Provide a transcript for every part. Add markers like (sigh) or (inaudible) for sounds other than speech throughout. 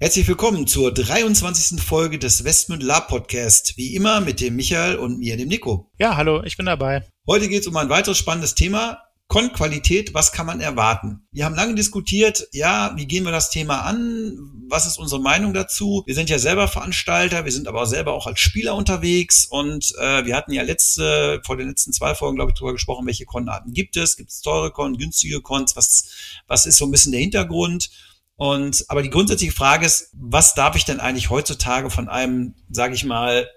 Herzlich willkommen zur 23. Folge des Westmund Lab Podcast. Wie immer mit dem Michael und mir, dem Nico. Ja, hallo, ich bin dabei. Heute geht es um ein weiteres spannendes Thema. Con-Qualität, was kann man erwarten? Wir haben lange diskutiert, ja, wie gehen wir das Thema an? Was ist unsere Meinung dazu? Wir sind ja selber Veranstalter, wir sind aber auch selber auch als Spieler unterwegs und äh, wir hatten ja letzte, vor den letzten zwei Folgen, glaube ich, darüber gesprochen, welche Con-Arten gibt es? Gibt es teure Con, günstige Cons? Was, was ist so ein bisschen der Hintergrund? Und aber die grundsätzliche Frage ist, was darf ich denn eigentlich heutzutage von einem, sage ich mal,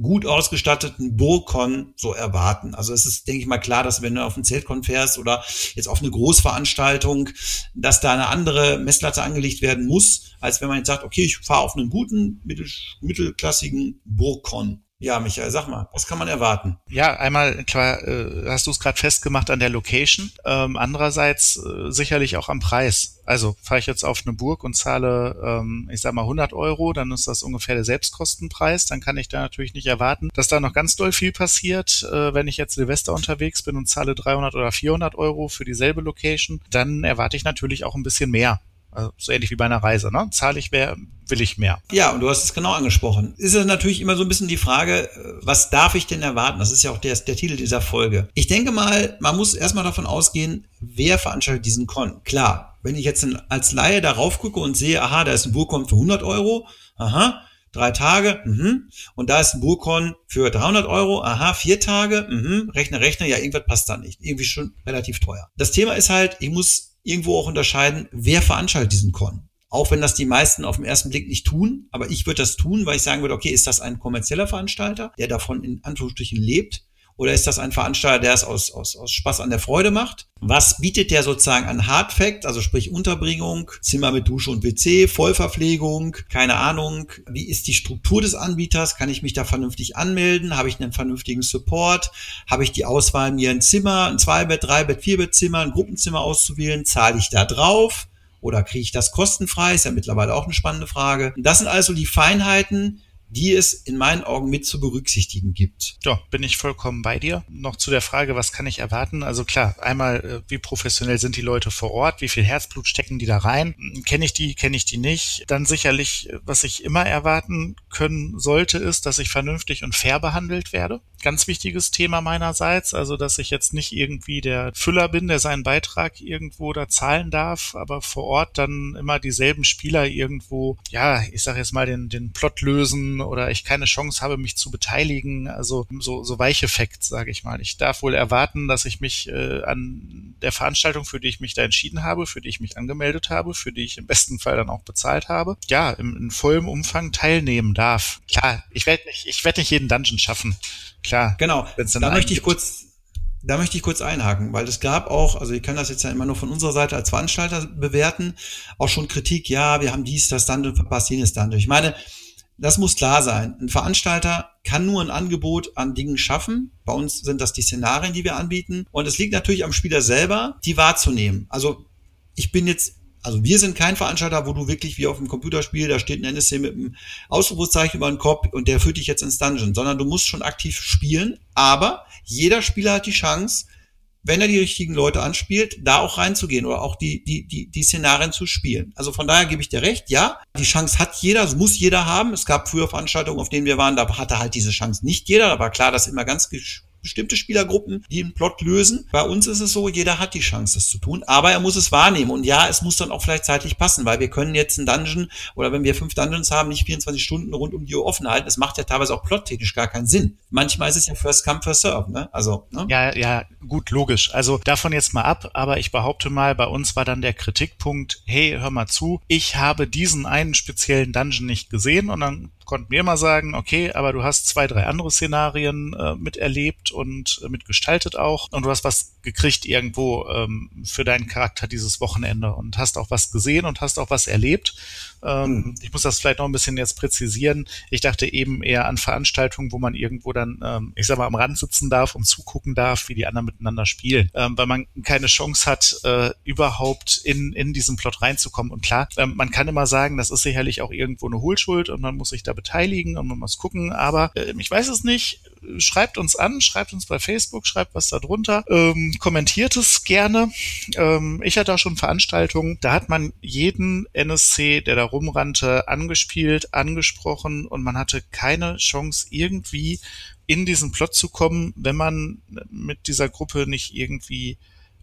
gut ausgestatteten Burkon so erwarten. Also es ist, denke ich mal, klar, dass wenn du auf ein Zeltkon fährst oder jetzt auf eine Großveranstaltung, dass da eine andere Messlatte angelegt werden muss, als wenn man jetzt sagt, okay, ich fahre auf einen guten, mittel, mittelklassigen Burkon. Ja, Michael, sag mal, was kann man erwarten? Ja, einmal klar, äh, hast du es gerade festgemacht an der Location. Ähm, andererseits äh, sicherlich auch am Preis. Also fahre ich jetzt auf eine Burg und zahle, ähm, ich sag mal 100 Euro, dann ist das ungefähr der Selbstkostenpreis. Dann kann ich da natürlich nicht erwarten, dass da noch ganz doll viel passiert. Äh, wenn ich jetzt Silvester unterwegs bin und zahle 300 oder 400 Euro für dieselbe Location, dann erwarte ich natürlich auch ein bisschen mehr. Also so ähnlich wie bei einer Reise, ne? Zahle ich mehr, will ich mehr. Ja, und du hast es genau angesprochen. Ist es natürlich immer so ein bisschen die Frage, was darf ich denn erwarten? Das ist ja auch der, der Titel dieser Folge. Ich denke mal, man muss erstmal davon ausgehen, wer veranstaltet diesen Con. Klar, wenn ich jetzt als Laie darauf gucke und sehe, aha, da ist ein Burgcon für 100 Euro, aha, drei Tage, mhm. und da ist ein Burkon für 300 Euro, aha, vier Tage, mhm. rechne, rechne, ja, irgendwas passt da nicht, irgendwie schon relativ teuer. Das Thema ist halt, ich muss irgendwo auch unterscheiden, wer veranstaltet diesen Con. Auch wenn das die meisten auf den ersten Blick nicht tun, aber ich würde das tun, weil ich sagen würde, okay, ist das ein kommerzieller Veranstalter, der davon in Anführungsstrichen lebt? Oder ist das ein Veranstalter, der es aus, aus, aus Spaß an der Freude macht? Was bietet der sozusagen an Hardfact, also sprich Unterbringung, Zimmer mit Dusche und WC, Vollverpflegung, keine Ahnung. Wie ist die Struktur des Anbieters? Kann ich mich da vernünftig anmelden? Habe ich einen vernünftigen Support? Habe ich die Auswahl, mir ein Zimmer, ein Zweibett, Dreibett, Vierbettzimmer, ein Gruppenzimmer auszuwählen? Zahle ich da drauf? Oder kriege ich das kostenfrei? Ist ja mittlerweile auch eine spannende Frage. Das sind also die Feinheiten, die es in meinen Augen mit zu berücksichtigen gibt. Ja, bin ich vollkommen bei dir. Noch zu der Frage, was kann ich erwarten? Also klar, einmal, äh, wie professionell sind die Leute vor Ort? Wie viel Herzblut stecken die da rein? Kenne ich die, kenne ich die nicht? Dann sicherlich, was ich immer erwarten können sollte, ist, dass ich vernünftig und fair behandelt werde. Ganz wichtiges Thema meinerseits. Also, dass ich jetzt nicht irgendwie der Füller bin, der seinen Beitrag irgendwo da zahlen darf, aber vor Ort dann immer dieselben Spieler irgendwo, ja, ich sage jetzt mal, den, den Plot lösen oder ich keine Chance habe, mich zu beteiligen. Also so, so Weicheffekt, sage ich mal. Ich darf wohl erwarten, dass ich mich äh, an der Veranstaltung, für die ich mich da entschieden habe, für die ich mich angemeldet habe, für die ich im besten Fall dann auch bezahlt habe, ja, im, in vollem Umfang teilnehmen darf. Klar, ich werde nicht, ich werde nicht jeden Dungeon schaffen. Klar. Genau. Da möchte ich kurz, da möchte ich kurz einhaken, weil es gab auch, also ich kann das jetzt ja immer nur von unserer Seite als Veranstalter bewerten, auch schon Kritik, ja, wir haben dies, das Dungeon verpasst, jenes Dungeon. Ich meine, das muss klar sein. Ein Veranstalter kann nur ein Angebot an Dingen schaffen. Bei uns sind das die Szenarien, die wir anbieten. Und es liegt natürlich am Spieler selber, die wahrzunehmen. Also ich bin jetzt also wir sind kein Veranstalter, wo du wirklich wie auf dem Computerspiel, da steht ein NSC mit einem Ausrufungszeichen über den Kopf und der führt dich jetzt ins Dungeon, sondern du musst schon aktiv spielen. Aber jeder Spieler hat die Chance, wenn er die richtigen Leute anspielt, da auch reinzugehen oder auch die, die, die, die Szenarien zu spielen. Also von daher gebe ich dir recht, ja, die Chance hat jeder, das muss jeder haben. Es gab früher Veranstaltungen, auf denen wir waren, da hatte halt diese Chance nicht jeder. Da war klar, dass immer ganz bestimmte Spielergruppen, die einen Plot lösen. Bei uns ist es so, jeder hat die Chance, das zu tun, aber er muss es wahrnehmen. Und ja, es muss dann auch vielleicht zeitlich passen, weil wir können jetzt einen Dungeon oder wenn wir fünf Dungeons haben, nicht 24 Stunden rund um die Uhr offen halten. Das macht ja teilweise auch plottechnisch gar keinen Sinn. Manchmal ist es ja First Come, First Serve, ne? Also, ne? Ja, ja, gut, logisch. Also davon jetzt mal ab, aber ich behaupte mal, bei uns war dann der Kritikpunkt, hey, hör mal zu, ich habe diesen einen speziellen Dungeon nicht gesehen und dann konnten wir immer sagen, okay, aber du hast zwei, drei andere Szenarien äh, miterlebt und äh, mitgestaltet auch und du hast was gekriegt irgendwo ähm, für deinen Charakter dieses Wochenende und hast auch was gesehen und hast auch was erlebt. Ähm, mhm. Ich muss das vielleicht noch ein bisschen jetzt präzisieren. Ich dachte eben eher an Veranstaltungen, wo man irgendwo dann, ähm, ich sag mal, am Rand sitzen darf und zugucken darf, wie die anderen miteinander spielen, ähm, weil man keine Chance hat, äh, überhaupt in, in diesen Plot reinzukommen. Und klar, ähm, man kann immer sagen, das ist sicherlich auch irgendwo eine Hohlschuld und man muss sich da beteiligen und man muss gucken, aber äh, ich weiß es nicht. Schreibt uns an, schreibt uns bei Facebook, schreibt was da drunter, ähm, kommentiert es gerne. Ähm, ich hatte auch schon Veranstaltungen, da hat man jeden NSC, der da rumrannte, angespielt, angesprochen und man hatte keine Chance irgendwie in diesen Plot zu kommen, wenn man mit dieser Gruppe nicht irgendwie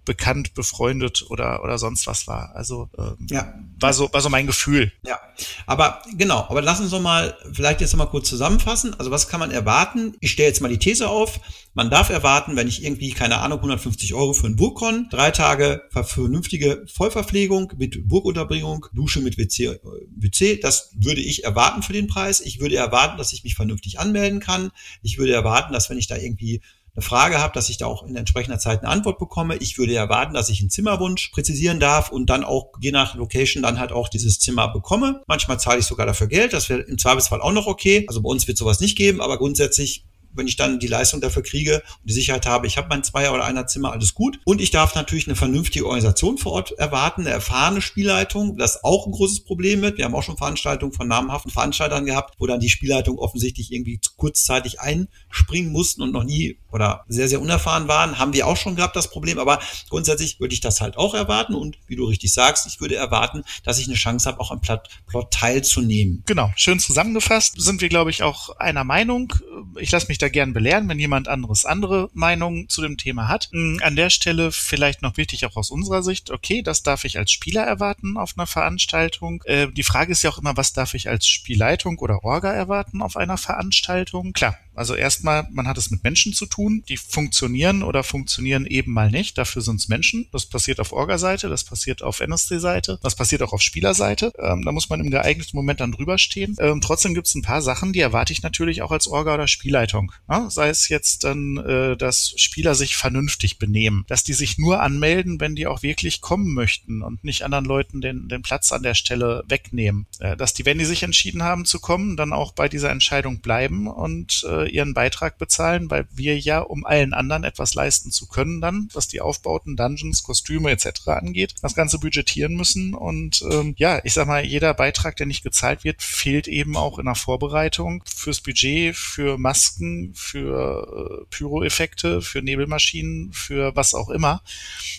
bekannt, befreundet oder, oder sonst was war. Also ähm, ja. war, so, war so mein Gefühl. Ja, aber genau, aber lass uns doch mal vielleicht jetzt noch mal kurz zusammenfassen. Also was kann man erwarten? Ich stelle jetzt mal die These auf. Man darf erwarten, wenn ich irgendwie, keine Ahnung, 150 Euro für ein Burgkon, drei Tage vernünftige Vollverpflegung mit Burgunterbringung, Dusche mit WC, WC, das würde ich erwarten für den Preis. Ich würde erwarten, dass ich mich vernünftig anmelden kann. Ich würde erwarten, dass wenn ich da irgendwie eine Frage habe, dass ich da auch in entsprechender Zeit eine Antwort bekomme. Ich würde erwarten, dass ich einen Zimmerwunsch präzisieren darf und dann auch je nach Location dann halt auch dieses Zimmer bekomme. Manchmal zahle ich sogar dafür Geld. Das wäre im Zweifelsfall auch noch okay. Also bei uns wird sowas nicht geben, aber grundsätzlich wenn ich dann die Leistung dafür kriege und die Sicherheit habe, ich habe mein Zweier- oder Einer-Zimmer, alles gut. Und ich darf natürlich eine vernünftige Organisation vor Ort erwarten, eine erfahrene Spielleitung, das auch ein großes Problem wird. Wir haben auch schon Veranstaltungen von namhaften Veranstaltern gehabt, wo dann die Spielleitung offensichtlich irgendwie kurzzeitig einspringen mussten und noch nie oder sehr, sehr unerfahren waren. Haben wir auch schon gehabt, das Problem. Aber grundsätzlich würde ich das halt auch erwarten. Und wie du richtig sagst, ich würde erwarten, dass ich eine Chance habe, auch am Plot, Plot teilzunehmen. Genau, schön zusammengefasst. Sind wir, glaube ich, auch einer Meinung. Ich lasse mich da gern belehren, wenn jemand anderes andere Meinungen zu dem Thema hat. Hm, an der Stelle vielleicht noch wichtig auch aus unserer Sicht, okay, das darf ich als Spieler erwarten auf einer Veranstaltung. Äh, die Frage ist ja auch immer, was darf ich als Spielleitung oder Orga erwarten auf einer Veranstaltung? Klar, also erstmal, man hat es mit Menschen zu tun, die funktionieren oder funktionieren eben mal nicht. Dafür sind es Menschen. Das passiert auf Orga-Seite, das passiert auf NSC-Seite, das passiert auch auf Spielerseite. Ähm, da muss man im geeigneten Moment dann drüber stehen. Ähm, trotzdem gibt es ein paar Sachen, die erwarte ich natürlich auch als Orga oder Spielleitung. Ja, sei es jetzt dann, äh, dass Spieler sich vernünftig benehmen, dass die sich nur anmelden, wenn die auch wirklich kommen möchten und nicht anderen Leuten den, den Platz an der Stelle wegnehmen. Äh, dass die, wenn die sich entschieden haben zu kommen, dann auch bei dieser Entscheidung bleiben und äh, ihren Beitrag bezahlen, weil wir ja, um allen anderen etwas leisten zu können, dann, was die Aufbauten, Dungeons, Kostüme etc. angeht, das Ganze budgetieren müssen. Und ähm, ja, ich sag mal, jeder Beitrag, der nicht gezahlt wird, fehlt eben auch in der Vorbereitung fürs Budget, für Masken, für äh, Pyroeffekte, für Nebelmaschinen, für was auch immer.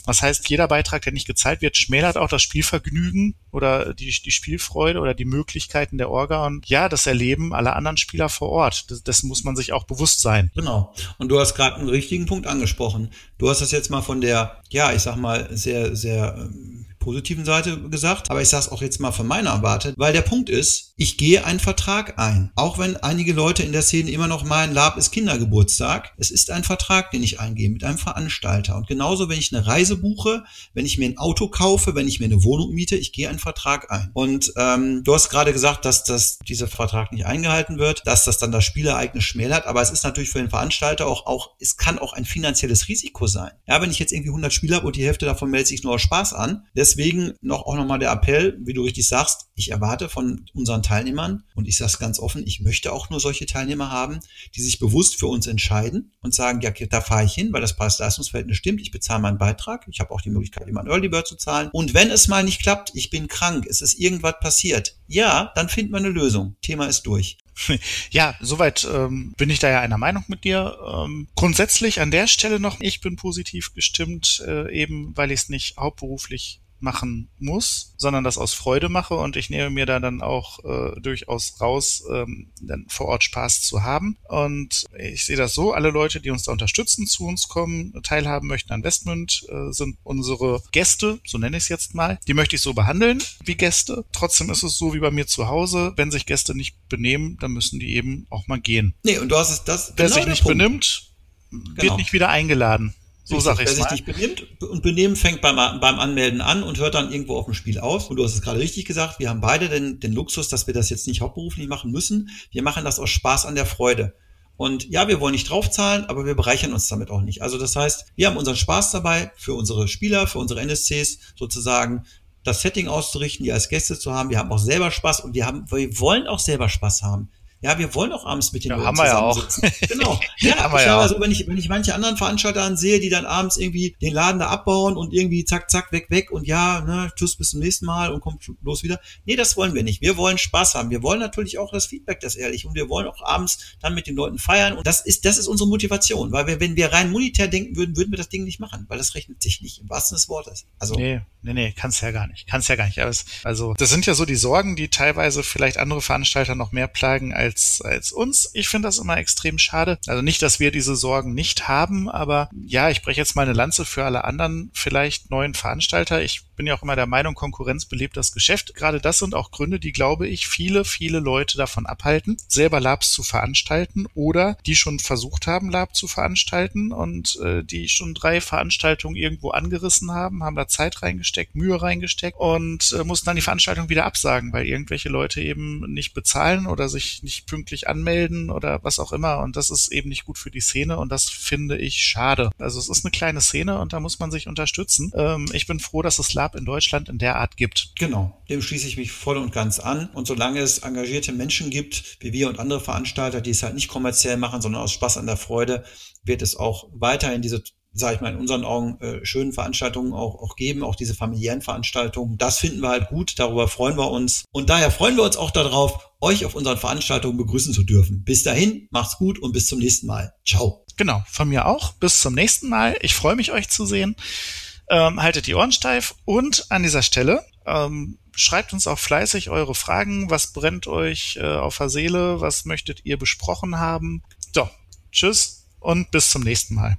Das heißt, jeder Beitrag, der nicht gezahlt wird, schmälert auch das Spielvergnügen oder die, die Spielfreude oder die Möglichkeiten der Orga und ja, das Erleben aller anderen Spieler vor Ort. Das, das muss man sich auch bewusst sein. Genau. Und du hast gerade einen richtigen Punkt angesprochen. Du hast das jetzt mal von der, ja, ich sag mal, sehr, sehr ähm, positiven Seite gesagt, aber ich sage es auch jetzt mal von meiner erwartet, weil der Punkt ist, ich gehe einen Vertrag ein. Auch wenn einige Leute in der Szene immer noch meinen, Lab ist Kindergeburtstag. Es ist ein Vertrag, den ich eingehe mit einem Veranstalter. Und genauso, wenn ich eine Reise buche, wenn ich mir ein Auto kaufe, wenn ich mir eine Wohnung miete, ich gehe einen Vertrag ein. Und ähm, du hast gerade gesagt, dass das, dieser Vertrag nicht eingehalten wird, dass das dann das Spielereignis schmälert. Aber es ist natürlich für den Veranstalter auch, auch, es kann auch ein finanzielles Risiko sein. Ja, wenn ich jetzt irgendwie 100 Spieler habe und die Hälfte davon meldet sich nur aus Spaß an, deswegen noch auch nochmal der Appell, wie du richtig sagst, ich erwarte von unseren Teilnehmern, und ich sage es ganz offen, ich möchte auch nur solche Teilnehmer haben, die sich bewusst für uns entscheiden und sagen, ja, da fahre ich hin, weil das Preis-Leistungsverhältnis stimmt, ich bezahle meinen Beitrag, ich habe auch die Möglichkeit, immer einen Early Bird zu zahlen. Und wenn es mal nicht klappt, ich bin krank, es ist irgendwas passiert, ja, dann finden wir eine Lösung. Thema ist durch. (laughs) Ja, soweit ähm, bin ich da ja einer Meinung mit dir. Ähm, grundsätzlich an der Stelle noch, ich bin positiv gestimmt, äh, eben weil ich es nicht hauptberuflich machen muss, sondern das aus Freude mache und ich nehme mir da dann auch äh, durchaus raus, ähm, dann vor Ort Spaß zu haben. Und ich sehe das so, alle Leute, die uns da unterstützen, zu uns kommen, teilhaben möchten an Westmünd, äh, sind unsere Gäste, so nenne ich es jetzt mal. Die möchte ich so behandeln wie Gäste. Trotzdem ist es so wie bei mir zu Hause, wenn sich Gäste nicht benehmen, dann müssen die eben auch mal gehen. Nee, und du hast es das. Wer genau sich nicht Punkt. benimmt, wird genau. nicht wieder eingeladen. So sag ich Wer sich nicht benimmt und Benehmen fängt beim, beim Anmelden an und hört dann irgendwo auf dem Spiel auf. Und du hast es gerade richtig gesagt, wir haben beide den, den Luxus, dass wir das jetzt nicht hauptberuflich machen müssen. Wir machen das aus Spaß an der Freude. Und ja, wir wollen nicht draufzahlen, aber wir bereichern uns damit auch nicht. Also das heißt, wir haben unseren Spaß dabei, für unsere Spieler, für unsere NSCs sozusagen das Setting auszurichten, die als Gäste zu haben. Wir haben auch selber Spaß und wir haben, wir wollen auch selber Spaß haben. Ja, wir wollen auch abends mit den Ja, Leuten haben wir ja auch. (laughs) Genau. (laughs) Ja, Haben wir ich ja also, wenn ich, wenn ich manche anderen Veranstalter ansehe, die dann abends irgendwie den Laden da abbauen und irgendwie zack, zack, weg, weg und ja, ne, tschüss, bis zum nächsten Mal und kommt bloß wieder. Nee, das wollen wir nicht. Wir wollen Spaß haben. Wir wollen natürlich auch das Feedback, das ehrlich und wir wollen auch abends dann mit den Leuten feiern und das ist, das ist unsere Motivation, weil wir, wenn wir rein monetär denken würden, würden wir das Ding nicht machen, weil das rechnet sich nicht im wahrsten des Wortes. Also, Nee, nee, nee, kannst ja gar nicht. Kannst ja gar nicht. Es, also, das sind ja so die Sorgen, die teilweise vielleicht andere Veranstalter noch mehr plagen als, als uns. Ich finde das immer extrem schade. Also nicht, dass wir diese Sorgen nicht haben, aber ja, ich breche jetzt mal eine Lanze für alle anderen vielleicht neuen Veranstalter. Ich bin ja auch immer der Meinung, Konkurrenz belebt das Geschäft. Gerade das sind auch Gründe, die, glaube ich, viele, viele Leute davon abhalten, selber Labs zu veranstalten oder die schon versucht haben, Lab zu veranstalten und äh, die schon drei Veranstaltungen irgendwo angerissen haben, haben da Zeit reingesteckt, Mühe reingesteckt und äh, mussten dann die Veranstaltung wieder absagen, weil irgendwelche Leute eben nicht bezahlen oder sich pünktlich anmelden oder was auch immer. Und das ist eben nicht gut für die Szene und das finde ich schade. Also es ist eine kleine Szene und da muss man sich unterstützen. Ähm, ich bin froh, dass es Lab in Deutschland in der Art gibt. Genau, dem schließe ich mich voll und ganz an. Und solange es engagierte Menschen gibt, wie wir und andere Veranstalter, die es halt nicht kommerziell machen, sondern aus Spaß an der Freude, wird es auch weiterhin diese sage ich mal, in unseren Augen äh, schönen Veranstaltungen auch, auch geben, auch diese familiären Veranstaltungen. Das finden wir halt gut, darüber freuen wir uns. Und daher freuen wir uns auch darauf, euch auf unseren Veranstaltungen begrüßen zu dürfen. Bis dahin, macht's gut und bis zum nächsten Mal. Ciao. Genau, von mir auch. Bis zum nächsten Mal. Ich freue mich, euch zu sehen. Ähm, haltet die Ohren steif und an dieser Stelle ähm, schreibt uns auch fleißig eure Fragen. Was brennt euch äh, auf der Seele? Was möchtet ihr besprochen haben? So, tschüss und bis zum nächsten Mal.